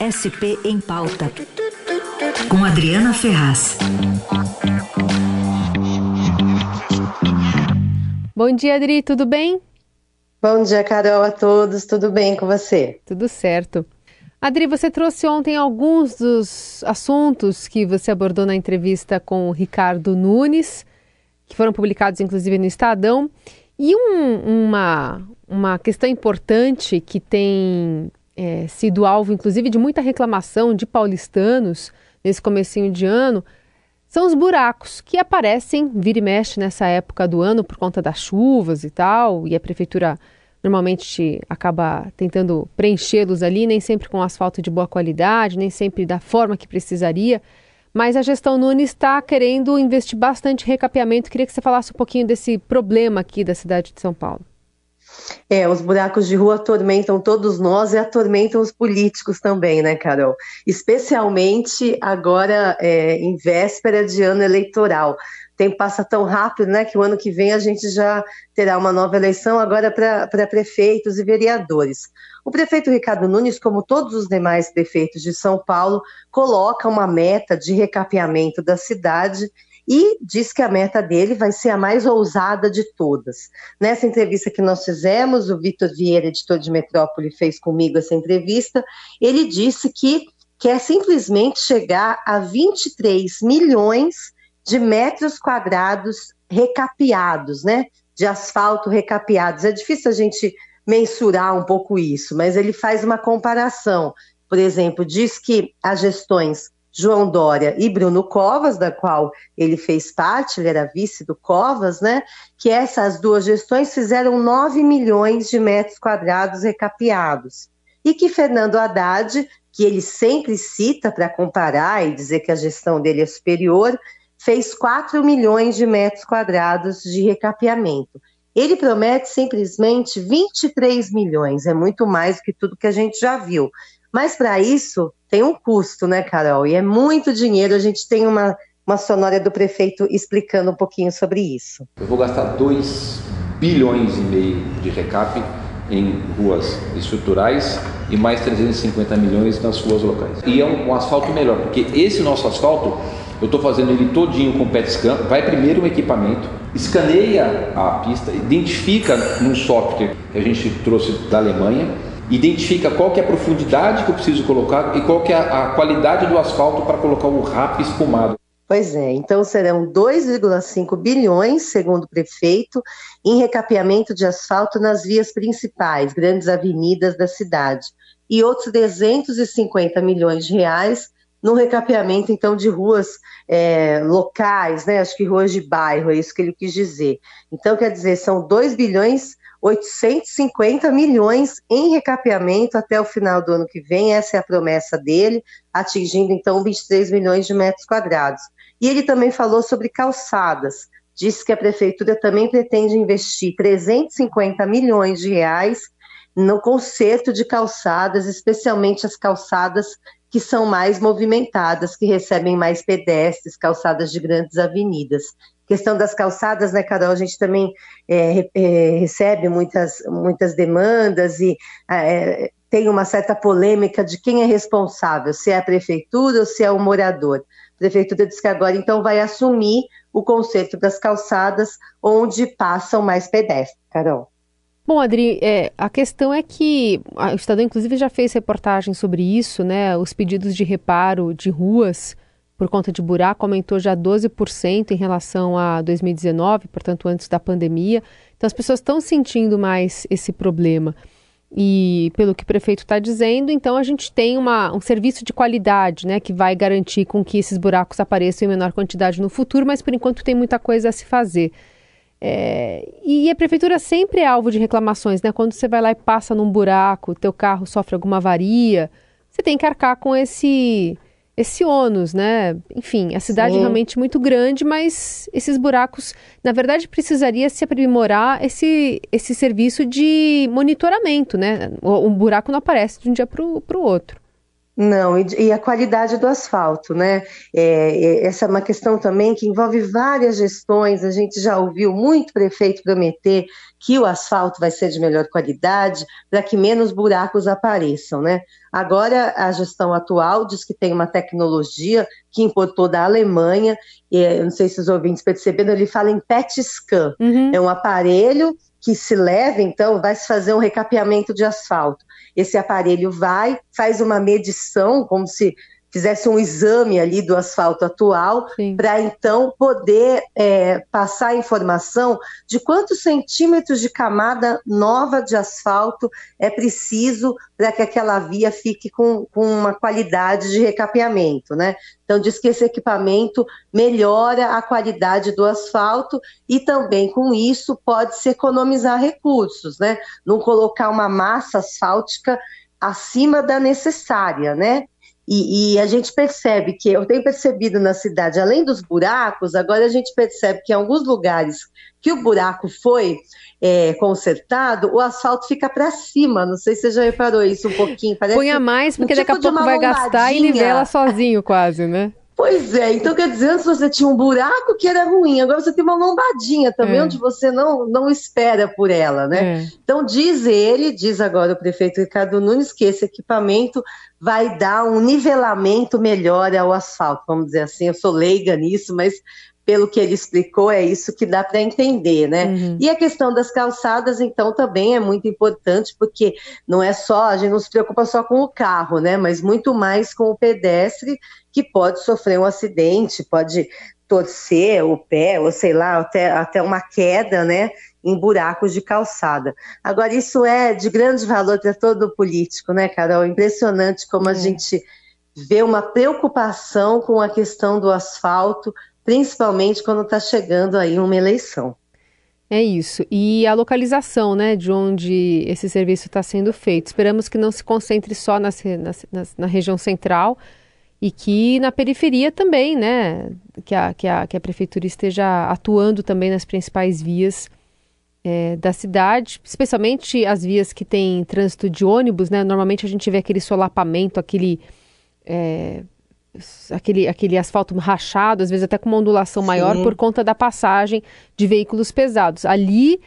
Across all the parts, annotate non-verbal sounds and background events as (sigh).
SP em Pauta, com Adriana Ferraz. Bom dia, Adri, tudo bem? Bom dia, Carol, a todos, tudo bem com você? Tudo certo. Adri, você trouxe ontem alguns dos assuntos que você abordou na entrevista com o Ricardo Nunes, que foram publicados inclusive no Estadão. E um, uma, uma questão importante que tem é, sido alvo, inclusive, de muita reclamação de paulistanos nesse comecinho de ano, são os buracos que aparecem, vira e mexe nessa época do ano por conta das chuvas e tal, e a prefeitura normalmente acaba tentando preenchê-los ali, nem sempre com asfalto de boa qualidade, nem sempre da forma que precisaria. Mas a gestão Nunes está querendo investir bastante em recapeamento. Queria que você falasse um pouquinho desse problema aqui da cidade de São Paulo. É, os buracos de rua atormentam todos nós e atormentam os políticos também, né, Carol? Especialmente agora é, em véspera de ano eleitoral. O tempo passa tão rápido, né, que o ano que vem a gente já terá uma nova eleição agora para prefeitos e vereadores. O prefeito Ricardo Nunes, como todos os demais prefeitos de São Paulo, coloca uma meta de recapeamento da cidade e diz que a meta dele vai ser a mais ousada de todas. Nessa entrevista que nós fizemos, o Vitor Vieira, editor de Metrópole, fez comigo essa entrevista, ele disse que quer simplesmente chegar a 23 milhões de metros quadrados recapeados, né? De asfalto recapeados. É difícil a gente mensurar um pouco isso, mas ele faz uma comparação. Por exemplo, diz que as gestões João Dória e Bruno Covas, da qual ele fez parte, ele era vice do Covas, né? Que essas duas gestões fizeram 9 milhões de metros quadrados recapeados. E que Fernando Haddad, que ele sempre cita para comparar e dizer que a gestão dele é superior, fez 4 milhões de metros quadrados de recapeamento. Ele promete simplesmente 23 milhões, é muito mais do que tudo que a gente já viu. Mas para isso tem um custo, né, Carol? E é muito dinheiro. A gente tem uma, uma sonora do prefeito explicando um pouquinho sobre isso. Eu vou gastar 2 bilhões e meio de recap em ruas estruturais e mais 350 milhões nas ruas locais. E é um, asfalto melhor, porque esse nosso asfalto, eu estou fazendo ele todinho com PET scan, vai primeiro um equipamento, escaneia a pista, identifica num software que a gente trouxe da Alemanha, identifica qual que é a profundidade que eu preciso colocar e qual que é a, qualidade do asfalto para colocar o RAP espumado. Pois é, então serão 2,5 bilhões, segundo o prefeito, em recapeamento de asfalto nas vias principais, grandes avenidas da cidade, e outros 250 milhões de reais no recapeamento, então, de ruas é, locais, né? Acho que ruas de bairro, é isso que ele quis dizer. Então, quer dizer, são 2 bilhões 850 milhões em recapeamento até o final do ano que vem, essa é a promessa dele, atingindo então 23 milhões de metros quadrados. E ele também falou sobre calçadas, disse que a prefeitura também pretende investir 350 milhões de reais no conserto de calçadas, especialmente as calçadas que são mais movimentadas, que recebem mais pedestres, calçadas de grandes avenidas questão das calçadas, né, Carol? A gente também é, é, recebe muitas, muitas demandas e é, tem uma certa polêmica de quem é responsável, se é a prefeitura ou se é o morador. A prefeitura diz que agora então vai assumir o conserto das calçadas onde passam mais pedestres, Carol. Bom, Adri, é, a questão é que o Estadão, inclusive, já fez reportagem sobre isso, né? Os pedidos de reparo de ruas por conta de buraco aumentou já 12% em relação a 2019, portanto, antes da pandemia. Então, as pessoas estão sentindo mais esse problema. E pelo que o prefeito está dizendo, então a gente tem uma, um serviço de qualidade, né, que vai garantir com que esses buracos apareçam em menor quantidade no futuro, mas por enquanto tem muita coisa a se fazer. É, e a prefeitura sempre é alvo de reclamações, né? Quando você vai lá e passa num buraco, teu carro sofre alguma avaria, você tem que arcar com esse esse ônus, né? Enfim, a cidade Sim. é realmente muito grande, mas esses buracos, na verdade, precisaria se aprimorar esse, esse serviço de monitoramento, né? Um buraco não aparece de um dia para o outro. Não, e, e, a qualidade do asfalto, né? É, é, essa é uma questão também que envolve várias gestões. A gente já ouviu muito prefeito prometer que o asfalto vai ser de melhor qualidade, para que menos buracos apareçam, né? Agora, a gestão atual diz que tem uma tecnologia que importou da Alemanha, e, eu não sei se os ouvintes perceberam, ele fala em PET scan. Uhum. É um aparelho que se leva, então, vai se fazer um recapeamento de asfalto. Esse aparelho vai, faz uma medição, como se fizesse um exame ali do asfalto atual, para então poder é, passar a informação de quantos centímetros de camada nova de asfalto é preciso para que aquela via fique com, com uma qualidade de recapeamento, né? Então diz que esse equipamento melhora a qualidade do asfalto e também com isso pode se economizar recursos, né? Não colocar uma massa asfáltica acima da necessária, né? E, e, a gente percebe que, eu tenho percebido na cidade, além dos buracos, agora a gente percebe que em alguns lugares que o buraco foi é, consertado, o asfalto fica para cima. Não sei se você já reparou isso um pouquinho. Parece Punha mais, porque um daqui tipo a pouco vai gastar e nivela sozinho, quase, né? Pois é, então quer dizer, antes você tinha um buraco que era ruim, agora você tem uma lombadinha também, é. onde você não, não espera por ela, né? É. Então diz ele, diz agora o prefeito Ricardo Nunes, que esse equipamento vai dar um nivelamento melhor ao asfalto, vamos dizer assim, eu sou leiga nisso, mas pelo que ele explicou, é isso que dá para entender, né? Uhum. E a questão das calçadas, então, também é muito importante, porque não é só, a gente não se preocupa só com o carro, né? Mas muito mais com o pedestre que pode sofrer um acidente, pode torcer o pé, ou sei lá, até, até uma queda, né? Em buracos de calçada. Agora, isso é de grande valor para todo político, né, Carol? Impressionante como a é. gente vê uma preocupação com a questão do asfalto, principalmente quando está chegando aí uma eleição. É isso. E a localização, né, de onde esse serviço está sendo feito. Esperamos que não se concentre só na, na, na região central, e que na periferia também, né, que a, que a, que a prefeitura esteja atuando também nas principais vias é, da cidade, especialmente as vias que têm trânsito de ônibus, né, normalmente a gente vê aquele solapamento, aquele, é, aquele, aquele asfalto rachado, às vezes até com uma ondulação Sim. maior por conta da passagem de veículos pesados. Ali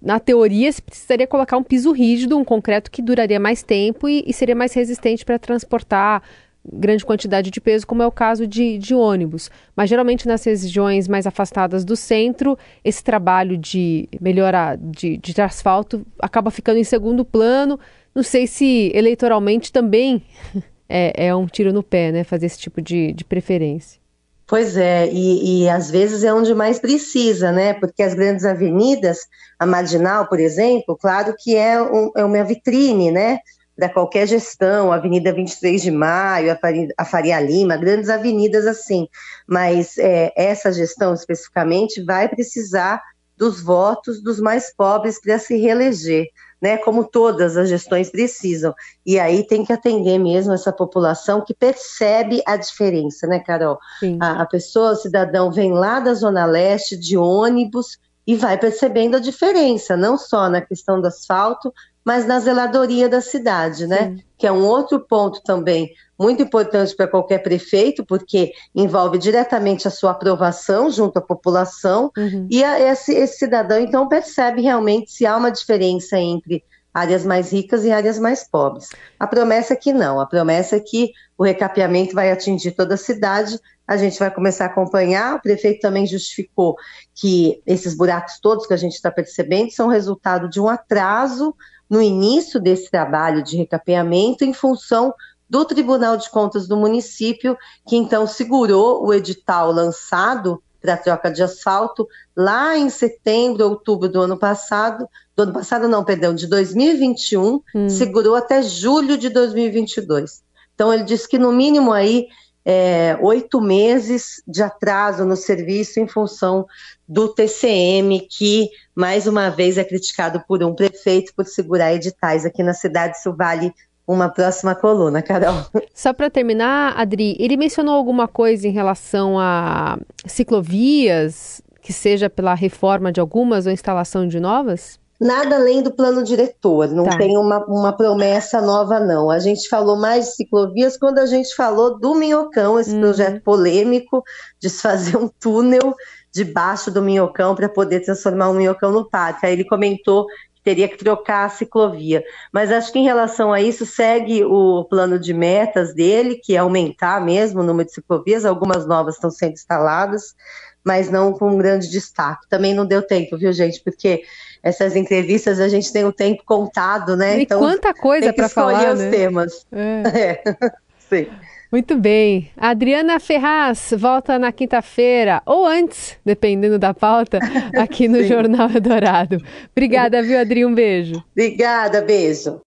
na teoria, se precisaria colocar um piso rígido, um concreto que duraria mais tempo e, e seria mais resistente para transportar grande quantidade de peso, como é o caso de, de ônibus. Mas geralmente nas regiões mais afastadas do centro, esse trabalho de melhorar, de, de asfalto, acaba ficando em segundo plano. Não sei se eleitoralmente também (laughs) é, é um tiro no pé, né? Fazer esse tipo de, de preferência. Pois é, e, e, às vezes é onde mais precisa, né? Porque as grandes avenidas, a Marginal, por exemplo, claro que é, um, é uma vitrine, né? para qualquer gestão, Avenida 23 de Maio, a Faria Lima, grandes avenidas assim. Mas é, essa gestão especificamente vai precisar dos votos dos mais pobres para se reeleger, né? Como todas as gestões precisam. E aí tem que atender mesmo essa população que percebe a diferença, né, Carol? A, a pessoa, o cidadão, vem lá da Zona Leste de ônibus e vai percebendo a diferença, não só na questão do asfalto, mas na zeladoria da cidade, né? Sim. Que é um outro ponto também muito importante para qualquer prefeito, porque envolve diretamente a sua aprovação junto à população, uhum. e a, esse, esse cidadão então percebe realmente se há uma diferença entre áreas mais ricas e áreas mais pobres. A promessa é que não, a promessa é que o recapeamento vai atingir toda a cidade, a gente vai começar a acompanhar. O prefeito também justificou que esses buracos todos que a gente está percebendo são resultado de um atraso no início desse trabalho de recapeamento em função do Tribunal de Contas do município, que então segurou o edital lançado para troca de asfalto lá em setembro, outubro do ano passado, do ano passado não, perdão, de 2021, hum. segurou até julho de 2022. Então ele disse que no mínimo aí é, oito meses de atraso no serviço em função do TCM, que mais uma vez é criticado por um prefeito por segurar editais aqui na cidade. Isso vale uma próxima coluna, Carol. (laughs) Só para terminar, Adri, ele mencionou alguma coisa em relação a ciclovias, que seja pela reforma de algumas ou instalação de novas? Nada além do plano diretor, não tá. tem uma, uma promessa nova, não. A gente falou mais de ciclovias quando a gente falou do Minhocão, esse hum. projeto polêmico de se fazer um túnel debaixo do Minhocão para poder transformar um Minhocão no parque. Aí ele comentou que teria que trocar a ciclovia. Mas acho que em relação a isso, segue o plano de metas dele, que é aumentar mesmo o número de ciclovias, algumas novas estão sendo instaladas, mas não com um grande destaque. Também não deu tempo, viu, gente? Porque essas entrevistas a gente tem o tempo contado, né? E então, quanta coisa para falar, os né? temas. É. (laughs) é. (laughs) Sim. Muito bem. Adriana Ferraz volta na quinta-feira, ou antes, dependendo da pauta, (laughs) aqui no Jornal Eldorado. Obrigada, viu, Adri? Um beijo. Obrigada, beijo.